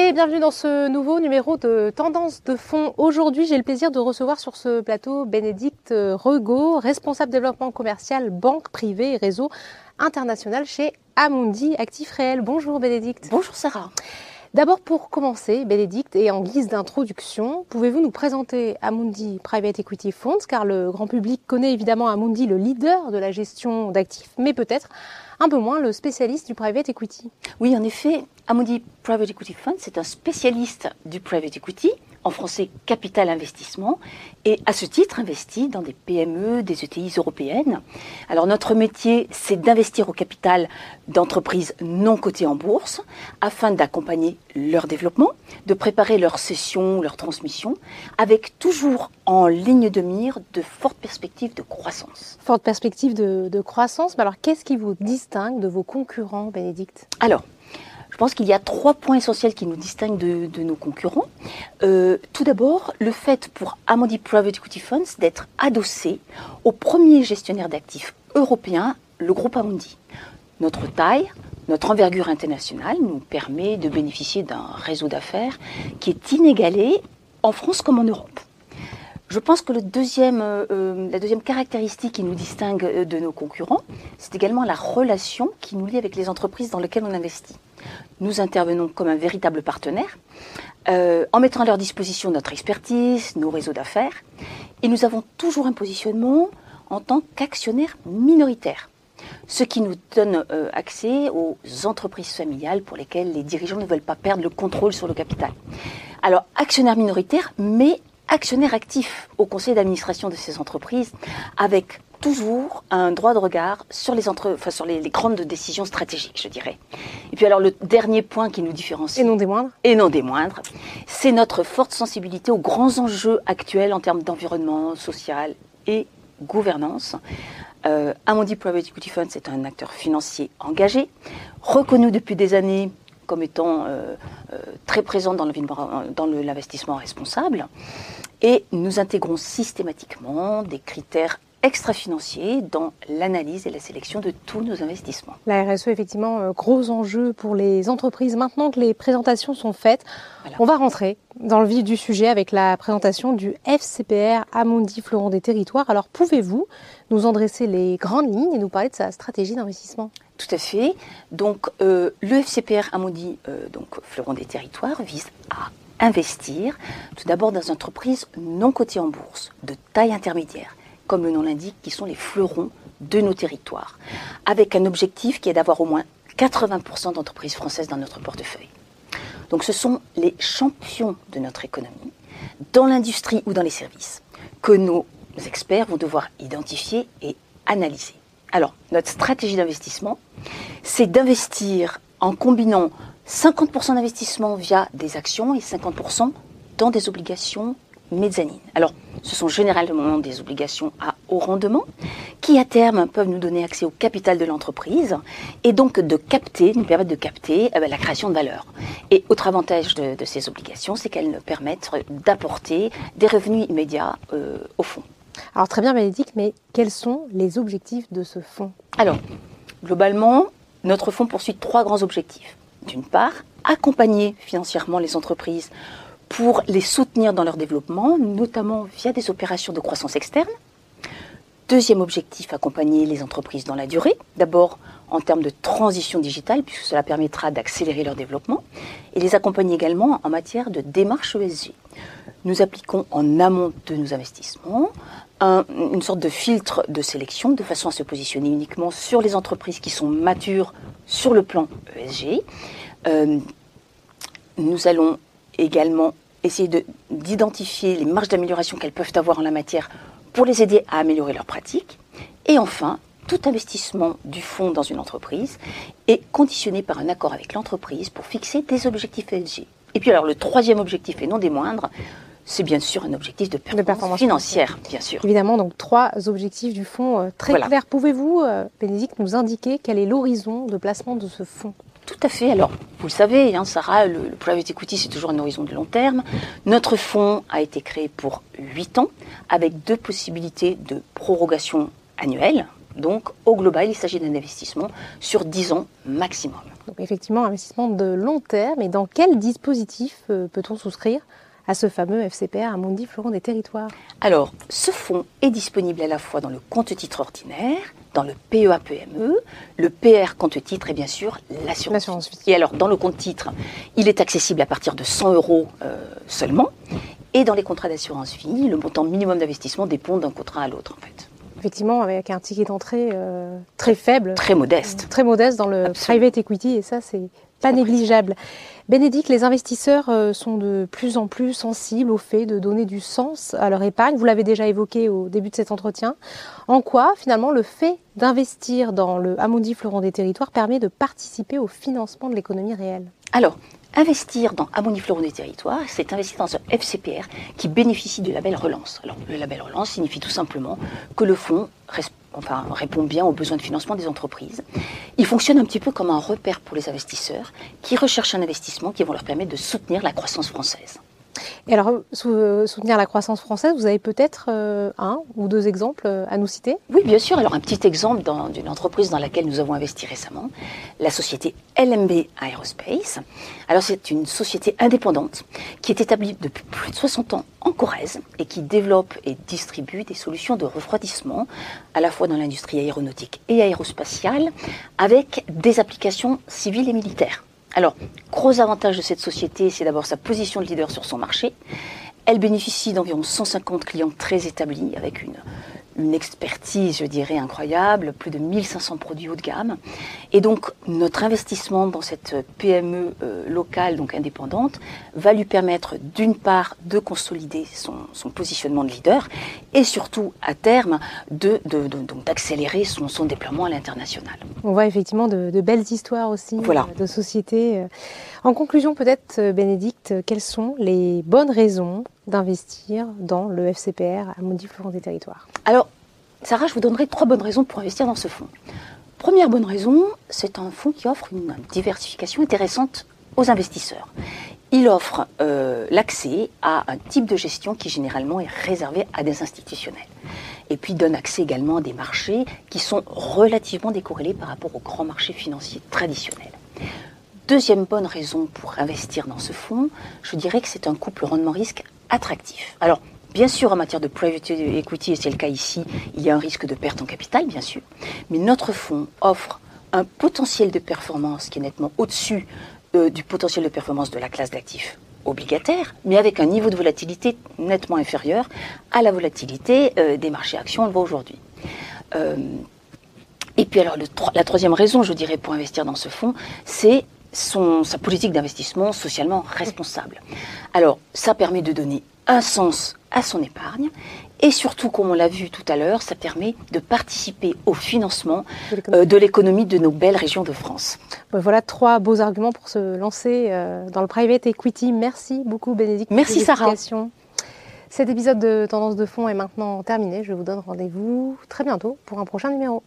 Et bienvenue dans ce nouveau numéro de Tendance de fonds. Aujourd'hui, j'ai le plaisir de recevoir sur ce plateau Bénédicte Regaud, responsable développement commercial, banque privée et réseau international chez Amundi Actif Réel. Bonjour Bénédicte. Bonjour Sarah. D'abord pour commencer, Bénédicte, et en guise d'introduction, pouvez-vous nous présenter Amundi Private Equity Funds, car le grand public connaît évidemment Amundi, le leader de la gestion d'actifs, mais peut-être un peu moins le spécialiste du private equity. Oui, en effet, Amundi Private Equity Fund, c'est un spécialiste du private equity, en français capital investissement, et à ce titre investit dans des PME, des ETI européennes. Alors notre métier, c'est d'investir au capital d'entreprises non cotées en bourse, afin d'accompagner leur développement, de préparer leur cession, leur transmission, avec toujours en ligne de mire de fortes perspectives de croissance. Fortes perspectives de, de croissance, mais alors qu'est-ce qui vous distingue de vos concurrents, Bénédicte? Alors, je pense qu'il y a trois points essentiels qui nous distinguent de, nos concurrents. Euh, tout d'abord, le fait pour Amundi Private Equity Funds d'être adossé au premier gestionnaire d'actifs européen, le groupe Amundi. Notre taille, notre envergure internationale nous permet de bénéficier d'un réseau d'affaires qui est inégalé en France comme en Europe. Je pense que le deuxième, euh, euh, la deuxième caractéristique qui nous distingue euh, de nos concurrents, c'est également la relation qui nous lie avec les entreprises dans lesquelles on investit. Nous intervenons comme un véritable partenaire en mettant à leur disposition notre expertise, nos réseaux d'affaires, et nous avons toujours un positionnement en tant qu'actionnaire minoritaire, ce qui nous donne accès aux entreprises familiales pour lesquelles les dirigeants ne veulent pas perdre le contrôle sur le capital. Alors, actionnaire minoritaire, mais actionnaire actif au conseil d'administration de ces entreprises, avec toujours un droit de regard sur les, entre, enfin, sur les, grandes décisions stratégiques, je dirais. Et puis alors le dernier point qui nous différencie. Et non des moindres. Et non des moindres, c'est notre forte sensibilité aux grands enjeux actuels en termes d'environnement social et gouvernance. Euh, Amundi Private Equity Fund, c'est un acteur financier engagé, reconnu depuis des années comme étant euh, euh, très présent dans l'investissement responsable. Et nous intégrons systématiquement des critères extra-financiers dans l'analyse et la sélection de tous nos investissements. La RSE, effectivement, euh, gros enjeu pour les entreprises. Maintenant que les présentations sont faites, on va rentrer dans le vif du sujet avec la présentation du FCPR Amundi Florent des Territoires. Alors, pouvez-vous nous en dresser les grandes lignes et nous parler de sa stratégie d'investissement? Tout à fait. Donc, euh, le FCPR Amundi, euh, donc Fleuron des Territoires, vise à investir tout d'abord dans des entreprises non cotées en bourse, de taille intermédiaire, comme le nom l'indique, qui sont les fleurons de nos territoires, avec un objectif qui est d'avoir au moins 80% d'entreprises françaises dans notre portefeuille. Donc ce sont les champions de notre économie, dans l'industrie ou dans les services, que nos experts vont devoir identifier et analyser. Alors, notre stratégie d'investissement, c'est d'investir en combinant 50% d'investissement via des actions et 50% dans des obligations mezzanines. Alors, ce sont généralement des obligations à haut rendement qui, à terme, peuvent nous donner accès au capital de l'entreprise et donc de capter, nous permettre de capter euh, la création de valeur. Et autre avantage de, ces obligations, c'est qu'elles nous permettent d'apporter des revenus immédiats euh, au fonds. Alors très bien Bénédicte, mais quels sont les objectifs de ce fonds? Alors, globalement, notre fonds poursuit trois grands objectifs. D'une part, accompagner financièrement les entreprises pour les soutenir dans leur développement, notamment via des opérations de croissance externe. Deuxième objectif, accompagner les entreprises dans la durée. D'abord en termes de transition digitale, puisque cela permettra d'accélérer leur développement, et les accompagner également en matière de démarche ESG. Nous appliquons en amont de nos investissements une sorte de filtre de sélection de façon à se positionner uniquement sur les entreprises qui sont matures sur le plan ESG. Euh, nous allons également essayer d'identifier les marges d'amélioration qu'elles peuvent avoir en la matière pour les aider à améliorer leurs pratiques. Et enfin, tout investissement du fonds dans une entreprise est conditionné par un accord avec l'entreprise pour fixer des objectifs ESG. Et puis alors le troisième objectif, et non des moindres, c'est bien sûr un objectif de performance, financière, bien sûr. Évidemment, donc trois objectifs du fonds euh, très clairs. Pouvez-vous, euh, Bénédicte, nous indiquer quel est l'horizon de placement de ce fonds? Tout à fait. Alors, vous le savez, hein, Sarah, le, le, private equity, c'est toujours un horizon de long terme. Notre fonds a été créé pour 8 ans, avec deux possibilités de prorogation annuelle, Donc au global, il s'agit d'un investissement sur 10 ans maximum. Donc effectivement, investissement de long terme. Et dans quel dispositif euh, peut-on souscrire à ce fameux FCPR Amundi Florent des Territoires Alors, ce fonds est disponible à la fois dans le compte titre ordinaire, dans le PEA-PME, le PR compte titre et bien sûr l'assurance vie. Et alors, dans le compte titre, il est accessible à partir de 100 euros euh, seulement. Et dans les contrats d'assurance vie, le montant minimum d'investissement dépend d'un contrat à l'autre en fait. Effectivement, avec un ticket d'entrée euh, très faible. Très modeste. Très modeste dans le private equity, et ça, c'est pas négligeable. Bénédicte, les investisseurs euh, sont de plus en plus sensibles au fait de donner du sens à leur épargne. Vous l'avez déjà évoqué au début de cet entretien. En quoi, finalement, le fait d'investir dans le Amundi Florent des Territoires permet de participer au financement de l'économie réelle? Alors, Investir dans Florent des Territoires, c'est investir dans un FCPR qui bénéficie du label Relance. Alors, le label Relance signifie tout simplement que le fonds répond bien aux besoins de financement des entreprises. Il fonctionne un petit peu comme un repère pour les investisseurs qui recherchent un investissement qui va leur permettre de soutenir la croissance française. Et alors, euh, soutenir la croissance française, vous avez peut-être euh, un ou deux exemples euh, à nous citer? Oui, bien sûr. Alors, un petit exemple d'une entreprise dans laquelle nous avons investi récemment, la société LMB Aerospace. Alors, c'est une société indépendante qui est établie depuis plus de 60 ans en Corrèze et qui développe et distribue des solutions de refroidissement à la fois dans l'industrie aéronautique et aérospatiale avec des applications civiles et militaires. Alors, gros avantage de cette société, c'est d'abord sa position de leader sur son marché. Elle bénéficie d'environ 150 clients très établis avec une, une expertise, je dirais, incroyable, plus de 1500 produits haut de gamme. Et donc, notre investissement dans cette PME euh, locale, donc indépendante, va lui permettre d'une part de consolider son, positionnement de leader et surtout, à terme, d'accélérer de, son, son, déploiement à l'international. On voit effectivement de, belles histoires aussi euh, de sociétés. Euh. En conclusion, peut-être, Bénédicte, quelles sont les bonnes raisons d'investir dans le FCPR à Mondi Florent des Territoires Alors, Sarah, je vous donnerai trois bonnes raisons pour investir dans ce fonds. Première bonne raison, c'est un fonds qui offre une diversification intéressante aux investisseurs. Il offre euh, l'accès à un type de gestion qui généralement est réservé à des institutionnels. Et puis donne accès également à des marchés qui sont relativement décorrélés par rapport aux grands marchés financiers traditionnels. Deuxième bonne raison pour investir dans ce fonds, je dirais que c'est un couple rendement-risque attractif. Alors, Bien sûr, en matière de private equity, et c'est le cas ici, il y a un risque de perte en capital, bien sûr. Mais notre fonds offre un potentiel de performance qui est nettement au-dessus euh, du potentiel de performance de la classe d'actifs obligataires, mais avec un niveau de volatilité nettement inférieur à la volatilité euh, des marchés actions, on le voit aujourd'hui. Euh, et puis alors, la troisième raison, je dirais, pour investir dans ce fonds, c'est sa politique d'investissement socialement responsable. Alors, ça permet de donner un sens à son épargne et surtout, comme on l'a vu tout à l'heure, ça permet de participer au financement de l'économie de, nos belles régions de France. Voilà trois beaux arguments pour se lancer euh, dans le private equity. Merci beaucoup Bénédicte. Merci Sarah. Cet épisode de Tendance de fond est maintenant terminé. Je vous donne rendez-vous très bientôt pour un prochain numéro.